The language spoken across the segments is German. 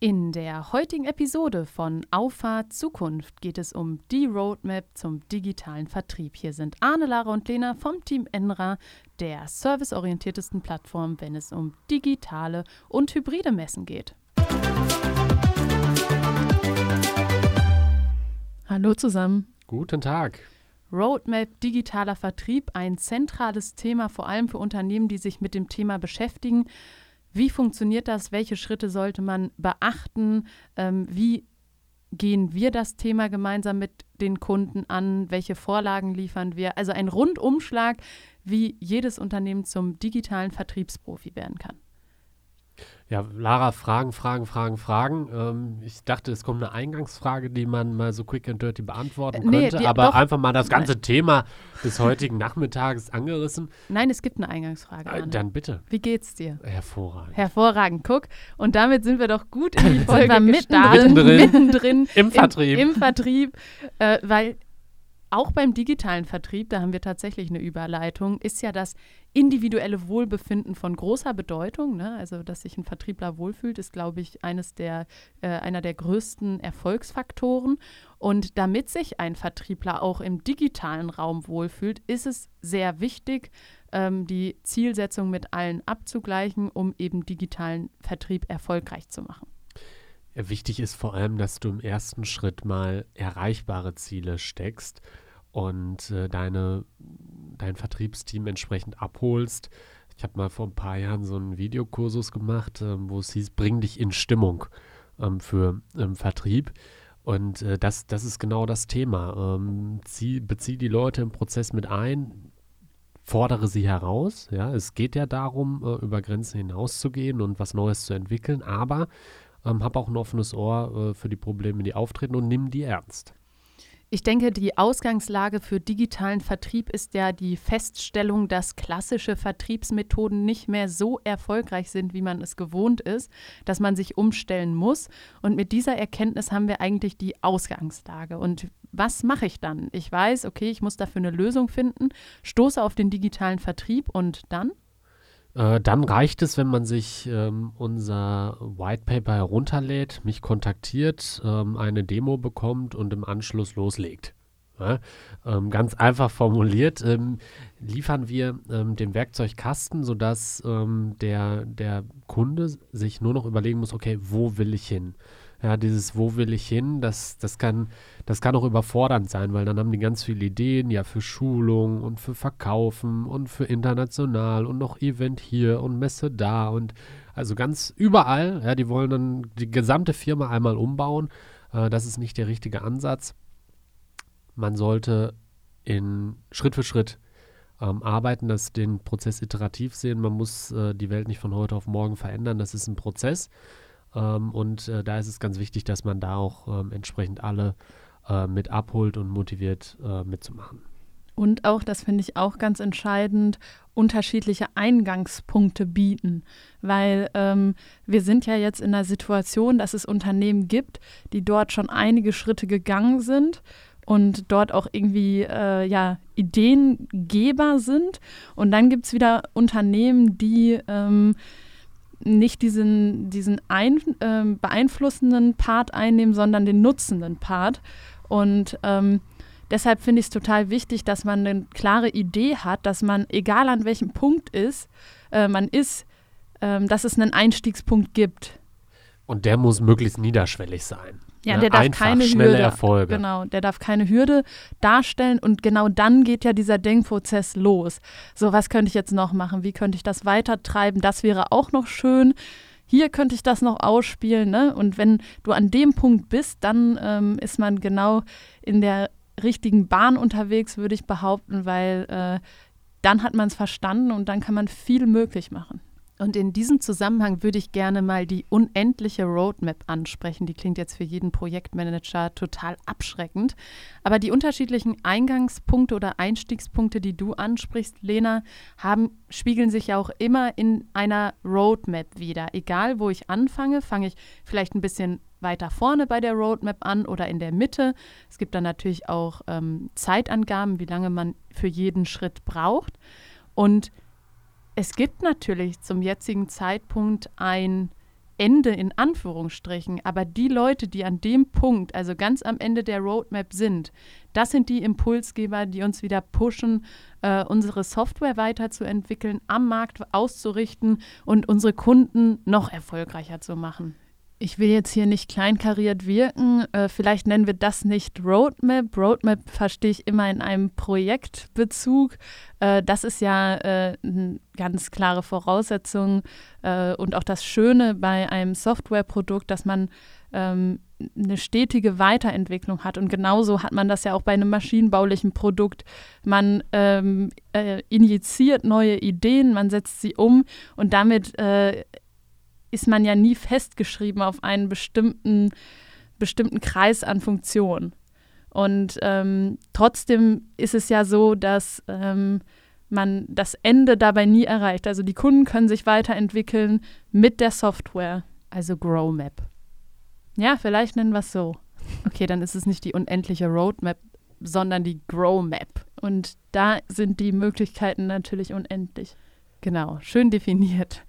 In der heutigen Episode von Auffahrt Zukunft geht es um die Roadmap zum digitalen Vertrieb. Hier sind Arne, Lara und Lena vom Team Enra, der serviceorientiertesten Plattform, wenn es um digitale und hybride Messen geht. Hallo zusammen. Guten Tag. Roadmap digitaler Vertrieb, ein zentrales Thema, vor allem für Unternehmen, die sich mit dem Thema beschäftigen. Wie funktioniert das? Welche Schritte sollte man beachten? Ähm, wie gehen wir das Thema gemeinsam mit den Kunden an? Welche Vorlagen liefern wir? Also ein Rundumschlag, wie jedes Unternehmen zum digitalen Vertriebsprofi werden kann. Ja, Lara, Fragen, Fragen, Fragen, Fragen. Ähm, ich dachte, es kommt eine Eingangsfrage, die man mal so quick and dirty beantworten äh, könnte, nee, aber doch, einfach mal das ganze nein. Thema des heutigen Nachmittages angerissen. Nein, es gibt eine Eingangsfrage. Äh, dann bitte. Wie geht's dir? Hervorragend. Hervorragend, guck. Und damit sind wir doch gut in die Folge mittendrin, mittendrin im Vertrieb. Im, im Vertrieb, äh, weil auch beim digitalen Vertrieb, da haben wir tatsächlich eine Überleitung, ist ja das individuelle Wohlbefinden von großer Bedeutung. Ne? Also, dass sich ein Vertriebler wohlfühlt, ist, glaube ich, eines der, äh, einer der größten Erfolgsfaktoren. Und damit sich ein Vertriebler auch im digitalen Raum wohlfühlt, ist es sehr wichtig, ähm, die Zielsetzung mit allen abzugleichen, um eben digitalen Vertrieb erfolgreich zu machen. Wichtig ist vor allem, dass du im ersten Schritt mal erreichbare Ziele steckst und äh, deine, dein Vertriebsteam entsprechend abholst. Ich habe mal vor ein paar Jahren so einen Videokursus gemacht, ähm, wo es hieß, bring dich in Stimmung ähm, für ähm, Vertrieb. Und äh, das, das ist genau das Thema. Ähm, zieh, bezieh die Leute im Prozess mit ein, fordere sie heraus. Ja, es geht ja darum, äh, über Grenzen hinauszugehen und was Neues zu entwickeln, aber ähm, hab auch ein offenes Ohr äh, für die Probleme, die auftreten und nimm die ernst. Ich denke, die Ausgangslage für digitalen Vertrieb ist ja die Feststellung, dass klassische Vertriebsmethoden nicht mehr so erfolgreich sind, wie man es gewohnt ist, dass man sich umstellen muss. Und mit dieser Erkenntnis haben wir eigentlich die Ausgangslage. Und was mache ich dann? Ich weiß, okay, ich muss dafür eine Lösung finden, stoße auf den digitalen Vertrieb und dann? Äh, dann reicht es, wenn man sich ähm, unser White Paper herunterlädt, mich kontaktiert, ähm, eine Demo bekommt und im Anschluss loslegt. Ja, ähm, ganz einfach formuliert ähm, liefern wir ähm, den Werkzeugkasten, sodass ähm, der, der Kunde sich nur noch überlegen muss, okay, wo will ich hin? Ja, dieses Wo will ich hin, das, das, kann, das kann auch überfordernd sein, weil dann haben die ganz viele Ideen, ja, für Schulung und für Verkaufen und für international und noch Event hier und Messe da und also ganz überall. Ja, die wollen dann die gesamte Firma einmal umbauen. Äh, das ist nicht der richtige Ansatz. Man sollte in Schritt für Schritt ähm, arbeiten, das den Prozess iterativ sehen. Man muss äh, die Welt nicht von heute auf morgen verändern. Das ist ein Prozess. Ähm, und äh, da ist es ganz wichtig, dass man da auch ähm, entsprechend alle äh, mit abholt und motiviert äh, mitzumachen. Und auch, das finde ich auch ganz entscheidend, unterschiedliche Eingangspunkte bieten. Weil ähm, wir sind ja jetzt in der Situation, dass es Unternehmen gibt, die dort schon einige Schritte gegangen sind und dort auch irgendwie äh, ja, Ideengeber sind. Und dann gibt es wieder Unternehmen, die ähm, nicht diesen, diesen ein, äh, beeinflussenden Part einnehmen, sondern den nutzenden Part. Und ähm, deshalb finde ich es total wichtig, dass man eine klare Idee hat, dass man, egal an welchem Punkt ist, äh, man ist, äh, dass es einen Einstiegspunkt gibt. Und der muss möglichst niederschwellig sein. Ja, ne? der darf Einfach, keine schnelle Hürde, Erfolge. Genau, der darf keine Hürde darstellen und genau dann geht ja dieser Denkprozess los. So, was könnte ich jetzt noch machen? Wie könnte ich das weiter treiben? Das wäre auch noch schön. Hier könnte ich das noch ausspielen. Ne? Und wenn du an dem Punkt bist, dann ähm, ist man genau in der richtigen Bahn unterwegs, würde ich behaupten, weil äh, dann hat man es verstanden und dann kann man viel möglich machen. Und in diesem Zusammenhang würde ich gerne mal die unendliche Roadmap ansprechen. Die klingt jetzt für jeden Projektmanager total abschreckend. Aber die unterschiedlichen Eingangspunkte oder Einstiegspunkte, die du ansprichst, Lena, haben, spiegeln sich ja auch immer in einer Roadmap wieder. Egal, wo ich anfange, fange ich vielleicht ein bisschen weiter vorne bei der Roadmap an oder in der Mitte. Es gibt dann natürlich auch ähm, Zeitangaben, wie lange man für jeden Schritt braucht. Und es gibt natürlich zum jetzigen Zeitpunkt ein Ende in Anführungsstrichen, aber die Leute, die an dem Punkt, also ganz am Ende der Roadmap sind, das sind die Impulsgeber, die uns wieder pushen, äh, unsere Software weiterzuentwickeln, am Markt auszurichten und unsere Kunden noch erfolgreicher zu machen ich will jetzt hier nicht kleinkariert wirken. Äh, vielleicht nennen wir das nicht Roadmap. Roadmap verstehe ich immer in einem Projektbezug. Äh, das ist ja äh, eine ganz klare Voraussetzung äh, und auch das Schöne bei einem Softwareprodukt, dass man ähm, eine stetige Weiterentwicklung hat. Und genauso hat man das ja auch bei einem maschinenbaulichen Produkt. Man ähm, äh, injiziert neue Ideen, man setzt sie um und damit äh, ist man ja nie festgeschrieben auf einen bestimmten, bestimmten Kreis an Funktionen. Und ähm, trotzdem ist es ja so, dass ähm, man das Ende dabei nie erreicht. Also die Kunden können sich weiterentwickeln mit der Software, also GrowMap. Ja, vielleicht nennen wir es so. Okay, dann ist es nicht die unendliche Roadmap, sondern die GrowMap. Und da sind die Möglichkeiten natürlich unendlich. Genau, schön definiert.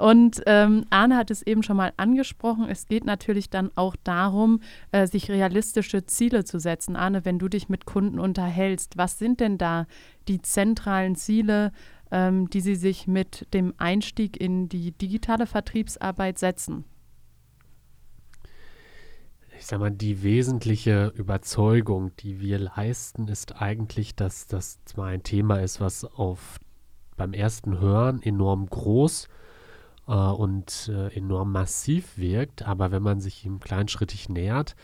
Und ähm, Arne hat es eben schon mal angesprochen. Es geht natürlich dann auch darum, äh, sich realistische Ziele zu setzen. Arne, wenn du dich mit Kunden unterhältst, was sind denn da die zentralen Ziele, ähm, die sie sich mit dem Einstieg in die digitale Vertriebsarbeit setzen? Ich sage mal, die wesentliche Überzeugung, die wir leisten, ist eigentlich, dass das zwar ein Thema ist, was auf beim ersten Hören enorm groß ist äh, und äh, enorm massiv wirkt, aber wenn man sich ihm kleinschrittig nähert,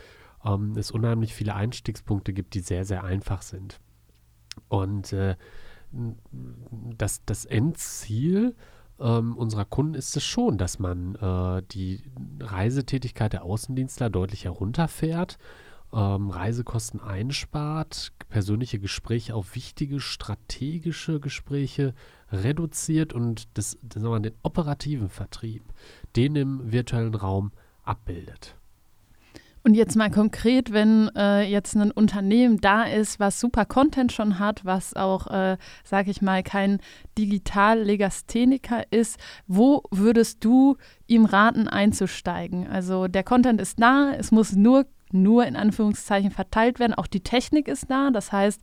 ähm, es unheimlich viele Einstiegspunkte gibt, die sehr, sehr einfach sind. Und äh, das, das Endziel ähm, unserer Kunden ist es schon, dass man äh, die Reisetätigkeit der Außendienstler deutlich herunterfährt ähm, Reisekosten einspart, persönliche Gespräche auf wichtige strategische Gespräche reduziert und das, das wir, den operativen Vertrieb, den im virtuellen Raum abbildet. Und jetzt mal konkret, wenn äh, jetzt ein Unternehmen da ist, was super Content schon hat, was auch, äh, sage ich mal, kein Digital-Legastheniker ist, wo würdest du ihm raten, einzusteigen? Also der Content ist da, es muss nur nur in Anführungszeichen verteilt werden. Auch die Technik ist da. Das heißt,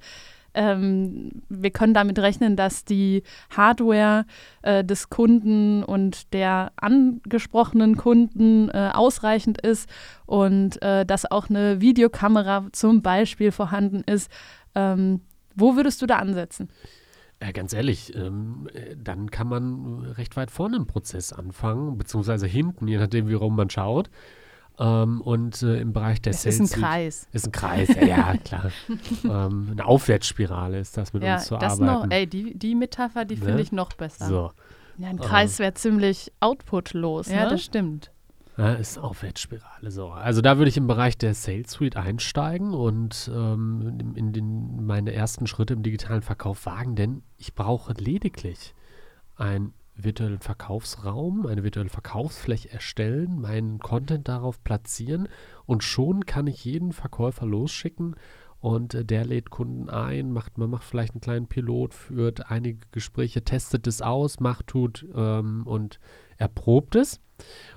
ähm, wir können damit rechnen, dass die Hardware äh, des Kunden und der angesprochenen Kunden äh, ausreichend ist und äh, dass auch eine Videokamera zum Beispiel vorhanden ist. Ähm, wo würdest du da ansetzen? Ja, ganz ehrlich, ähm, dann kann man recht weit vorne im Prozess anfangen, beziehungsweise hinten, je nachdem, wie rum man schaut. Ähm, und äh, im Bereich der es Sales. Ist ein Kreis. Ist ein Kreis, ja, ja klar. ähm, eine Aufwärtsspirale ist das mit ja, uns zu das arbeiten. Noch, ey, die, die Metapher, die ne? finde ich noch besser. So. Ja, ein Kreis wäre ziemlich outputlos. Ja, ne? das stimmt. Ja, ist eine Aufwärtsspirale. So. Also da würde ich im Bereich der Sales Suite einsteigen und ähm, in, in den, meine ersten Schritte im digitalen Verkauf wagen, denn ich brauche lediglich ein virtuellen Verkaufsraum, eine virtuelle Verkaufsfläche erstellen, meinen Content darauf platzieren und schon kann ich jeden Verkäufer losschicken und äh, der lädt Kunden ein, macht, man macht vielleicht einen kleinen Pilot, führt einige Gespräche, testet es aus, macht, tut ähm, und erprobt es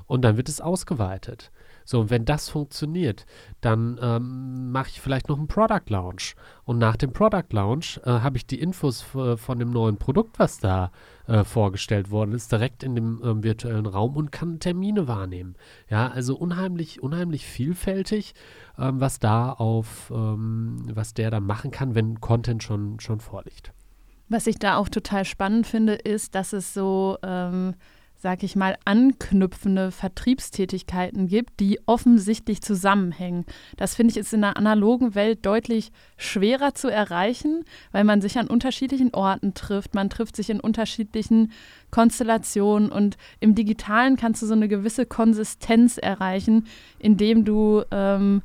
und dann wird es ausgeweitet. So, und wenn das funktioniert, dann ähm, mache ich vielleicht noch einen Product Launch. Und nach dem Product Launch äh, habe ich die Infos von dem neuen Produkt, was da äh, vorgestellt worden ist, direkt in dem ähm, virtuellen Raum und kann Termine wahrnehmen. Ja, also unheimlich, unheimlich vielfältig, ähm, was da auf, ähm, was der dann machen kann, wenn Content schon, schon vorliegt. Was ich da auch total spannend finde, ist, dass es so ähm, sag ich mal, anknüpfende Vertriebstätigkeiten gibt, die offensichtlich zusammenhängen. Das finde ich ist in der analogen Welt deutlich schwerer zu erreichen, weil man sich an unterschiedlichen Orten trifft, man trifft sich in unterschiedlichen Konstellationen und im digitalen kannst du so eine gewisse Konsistenz erreichen, indem du ähm,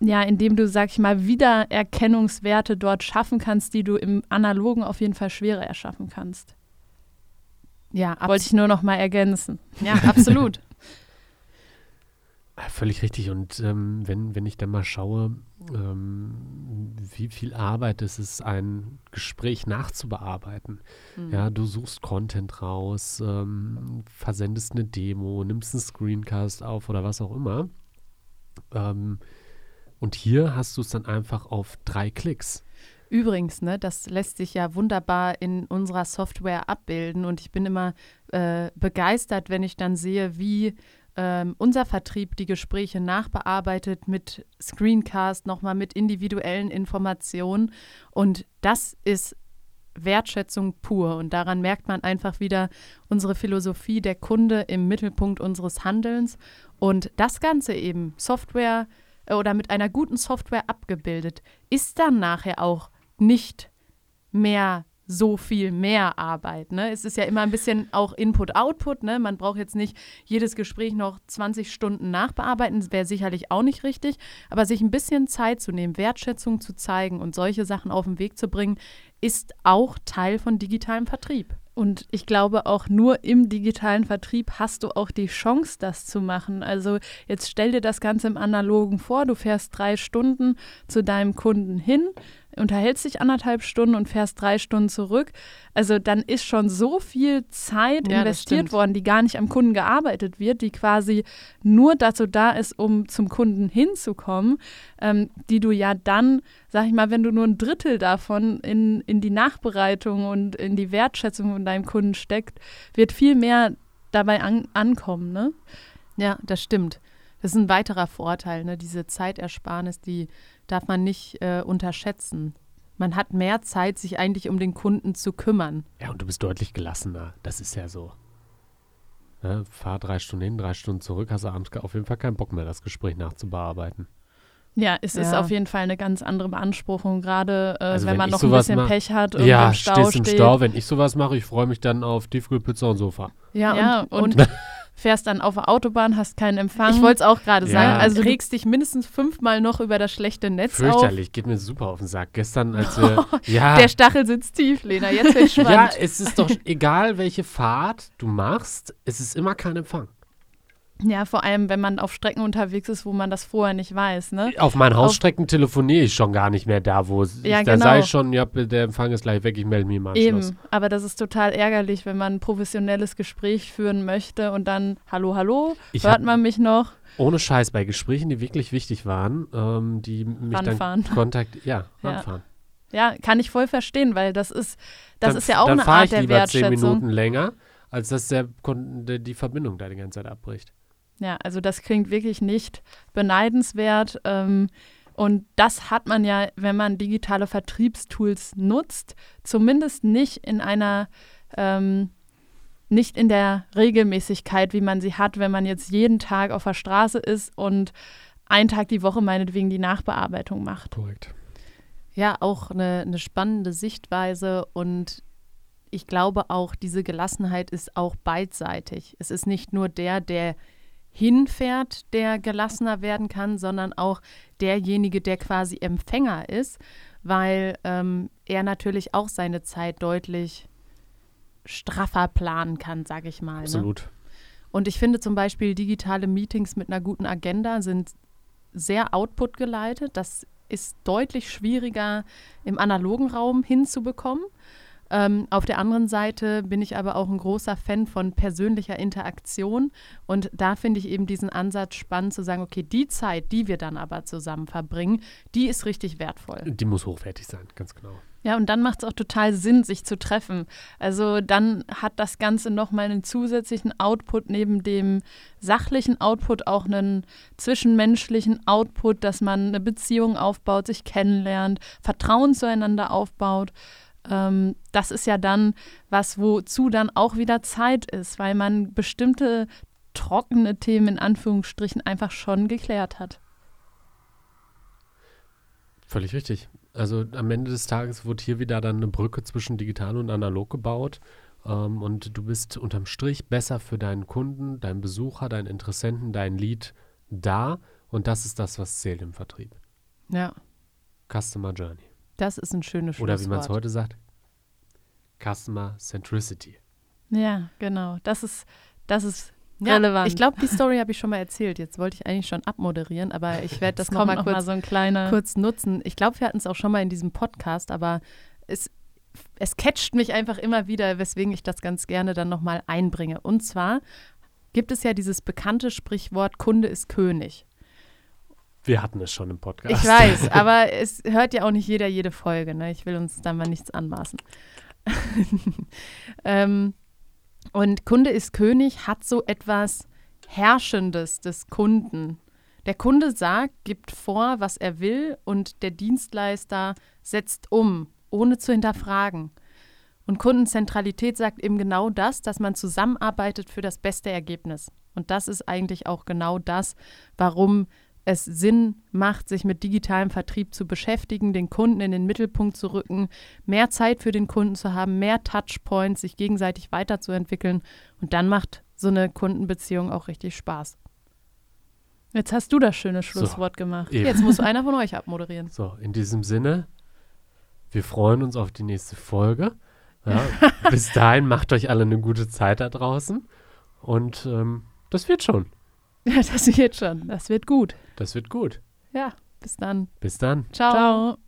ja, indem du, sag ich mal, Wiedererkennungswerte dort schaffen kannst, die du im Analogen auf jeden Fall schwerer erschaffen kannst. Ja, wollte ich nur noch mal ergänzen. Ja, absolut. völlig richtig. Und ähm, wenn, wenn ich dann mal schaue, ähm, wie viel Arbeit es ist, ein Gespräch nachzubearbeiten. Mhm. Ja, du suchst Content raus, ähm, versendest eine Demo, nimmst einen Screencast auf oder was auch immer. Ähm, und hier hast du es dann einfach auf drei Klicks. Übrigens, ne, das lässt sich ja wunderbar in unserer Software abbilden und ich bin immer äh, begeistert, wenn ich dann sehe, wie ähm, unser Vertrieb die Gespräche nachbearbeitet mit Screencast, nochmal mit individuellen Informationen. Und das ist Wertschätzung pur. Und daran merkt man einfach wieder unsere Philosophie der Kunde im Mittelpunkt unseres Handelns. Und das Ganze eben Software äh, oder mit einer guten Software abgebildet, ist dann nachher auch nicht mehr so viel mehr Arbeit. Ne? Es ist ja immer ein bisschen auch Input-Output. Ne? Man braucht jetzt nicht jedes Gespräch noch 20 Stunden nachbearbeiten. Das wäre sicherlich auch nicht richtig. Aber sich ein bisschen Zeit zu nehmen, Wertschätzung zu zeigen und solche Sachen auf den Weg zu bringen, ist auch Teil von digitalem Vertrieb. Und ich glaube, auch nur im digitalen Vertrieb hast du auch die Chance, das zu machen. Also jetzt stell dir das Ganze im Analogen vor, du fährst drei Stunden zu deinem Kunden hin, unterhältst dich anderthalb Stunden und fährst drei Stunden zurück. Also dann ist schon so viel Zeit ja, investiert worden, die gar nicht am Kunden gearbeitet wird, die quasi nur dazu da ist, um zum Kunden hinzukommen, ähm, die du ja dann, sag ich mal, wenn du nur ein Drittel davon in, in die Nachbereitung und in die Wertschätzung von deinem Kunden steckt, wird viel mehr dabei an, ankommen. Ne? Ja, das stimmt. Das ist ein weiterer Vorteil, ne? diese Zeitersparnis, die darf man nicht äh, unterschätzen. Man hat mehr Zeit, sich eigentlich um den Kunden zu kümmern. Ja, und du bist deutlich gelassener. Das ist ja so. Ja, fahr drei Stunden hin, drei Stunden zurück, hast du abends auf jeden Fall keinen Bock mehr, das Gespräch nachzubearbeiten. Ja, es ja. ist auf jeden Fall eine ganz andere Beanspruchung, gerade äh, also wenn, wenn man noch ein bisschen mach, Pech hat und ja, im Stau steht. im Stau. Wenn ich sowas mache, ich freue mich dann auf Tiefkühlpizza und Sofa. Ja, ja und, und fährst dann auf der Autobahn, hast keinen Empfang. Ich wollte es auch gerade ja. sagen. Also du regst dich mindestens fünfmal noch über das schlechte Netz Fürchterlich, auf. geht mir super auf den Sack. Gestern, als wir, ja. Der Stachel sitzt tief, Lena. Jetzt wird spannend. ja, es ist doch egal, welche Fahrt du machst, es ist immer kein Empfang. Ja, vor allem, wenn man auf Strecken unterwegs ist, wo man das vorher nicht weiß. Ne? Auf meinen Hausstrecken telefoniere ich schon gar nicht mehr da, wo ja, ich, da genau. sage ich schon, ja, der Empfang ist gleich weg, ich melde mich mal Eben, aber das ist total ärgerlich, wenn man ein professionelles Gespräch führen möchte und dann, hallo, hallo, ich hört man mich noch? Ohne Scheiß, bei Gesprächen, die wirklich wichtig waren, ähm, die mich Ranfahren. dann kontakt, ja, ranfahren. Ja. ja, kann ich voll verstehen, weil das ist, das dann, ist ja auch eine Art der Wertschätzung. Dann fahre ich lieber zehn Minuten länger, als dass der, die Verbindung da die ganze Zeit abbricht. Ja, also das klingt wirklich nicht beneidenswert. Ähm, und das hat man ja, wenn man digitale Vertriebstools nutzt, zumindest nicht in einer, ähm, nicht in der Regelmäßigkeit, wie man sie hat, wenn man jetzt jeden Tag auf der Straße ist und einen Tag die Woche meinetwegen die Nachbearbeitung macht. Korrekt. Ja, auch eine, eine spannende Sichtweise und ich glaube auch, diese Gelassenheit ist auch beidseitig. Es ist nicht nur der, der hinfährt, der gelassener werden kann, sondern auch derjenige, der quasi Empfänger ist, weil ähm, er natürlich auch seine Zeit deutlich straffer planen kann, sage ich mal. Ne? Absolut. Ne? Und ich finde zum Beispiel digitale Meetings mit einer guten Agenda sind sehr output geleitet. Das ist deutlich schwieriger im analogen Raum hinzubekommen. Ähm, auf der anderen Seite bin ich aber auch ein großer Fan von persönlicher Interaktion und da finde ich eben diesen Ansatz spannend zu sagen, okay, die Zeit, die wir dann aber zusammen verbringen, die ist richtig wertvoll. Die muss hochwertig sein, ganz genau. Ja, und dann macht es auch total Sinn, sich zu treffen. Also dann hat das Ganze nochmal einen zusätzlichen Output neben dem sachlichen Output, auch einen zwischenmenschlichen Output, dass man eine Beziehung aufbaut, sich kennenlernt, Vertrauen zueinander aufbaut ähm, das ist ja dann was, wozu dann auch wieder Zeit ist, weil man bestimmte trockene Themen in Anführungsstrichen einfach schon geklärt hat. Völlig richtig. Also am Ende des Tages wird hier wieder dann eine Brücke zwischen digital und analog gebaut. Ähm, und du bist unterm Strich besser für deinen Kunden, deinen Besucher, deinen Interessenten, dein Lead da. Und das ist das, was zählt im Vertrieb. Ja. Customer Journey. Das ist ein schönes Schlusswort. Oder wie man es heute sagt, Customer Centricity. Ja, genau. Das ist, das ist Ja, relevant. Ich glaube, die Story habe ich schon mal erzählt. Jetzt wollte ich eigentlich schon abmoderieren, aber ich werde das nochmal noch kurz, mal so ein kleiner. kurz nutzen. Ich glaube, wir hatten es auch schon mal in diesem Podcast, aber es, es catcht mich einfach immer wieder, weswegen ich das ganz gerne dann nochmal einbringe. Und zwar gibt es ja dieses bekannte Sprichwort, Kunde ist König. Wir hatten es schon im Podcast. Ich weiß, aber es hört ja auch nicht jeder jede Folge. Ne? Ich will uns da mal nichts anmaßen. ähm, und Kunde ist König hat so etwas Herrschendes des Kunden. Der Kunde sagt, gibt vor, was er will und der Dienstleister setzt um, ohne zu hinterfragen. Und Kundenzentralität sagt eben genau das, dass man zusammenarbeitet für das beste Ergebnis. Und das ist eigentlich auch genau das, warum es Sinn macht, sich mit digitalem Vertrieb zu beschäftigen, den Kunden in den Mittelpunkt zu rücken, mehr Zeit für den Kunden zu haben, mehr Touchpoints, sich gegenseitig weiterzuentwickeln. Und dann macht so eine Kundenbeziehung auch richtig Spaß. Jetzt hast du das schöne Schlusswort gemacht. Eben. Jetzt muss einer von euch abmoderieren. So, in diesem Sinne, wir freuen uns auf die nächste Folge. Ja, bis dahin macht euch alle eine gute Zeit da draußen. Und ähm, das wird schon. Ja, das wird schon. Das wird gut. Das wird gut. Ja, bis dann. Bis dann. Ciao. Ciao.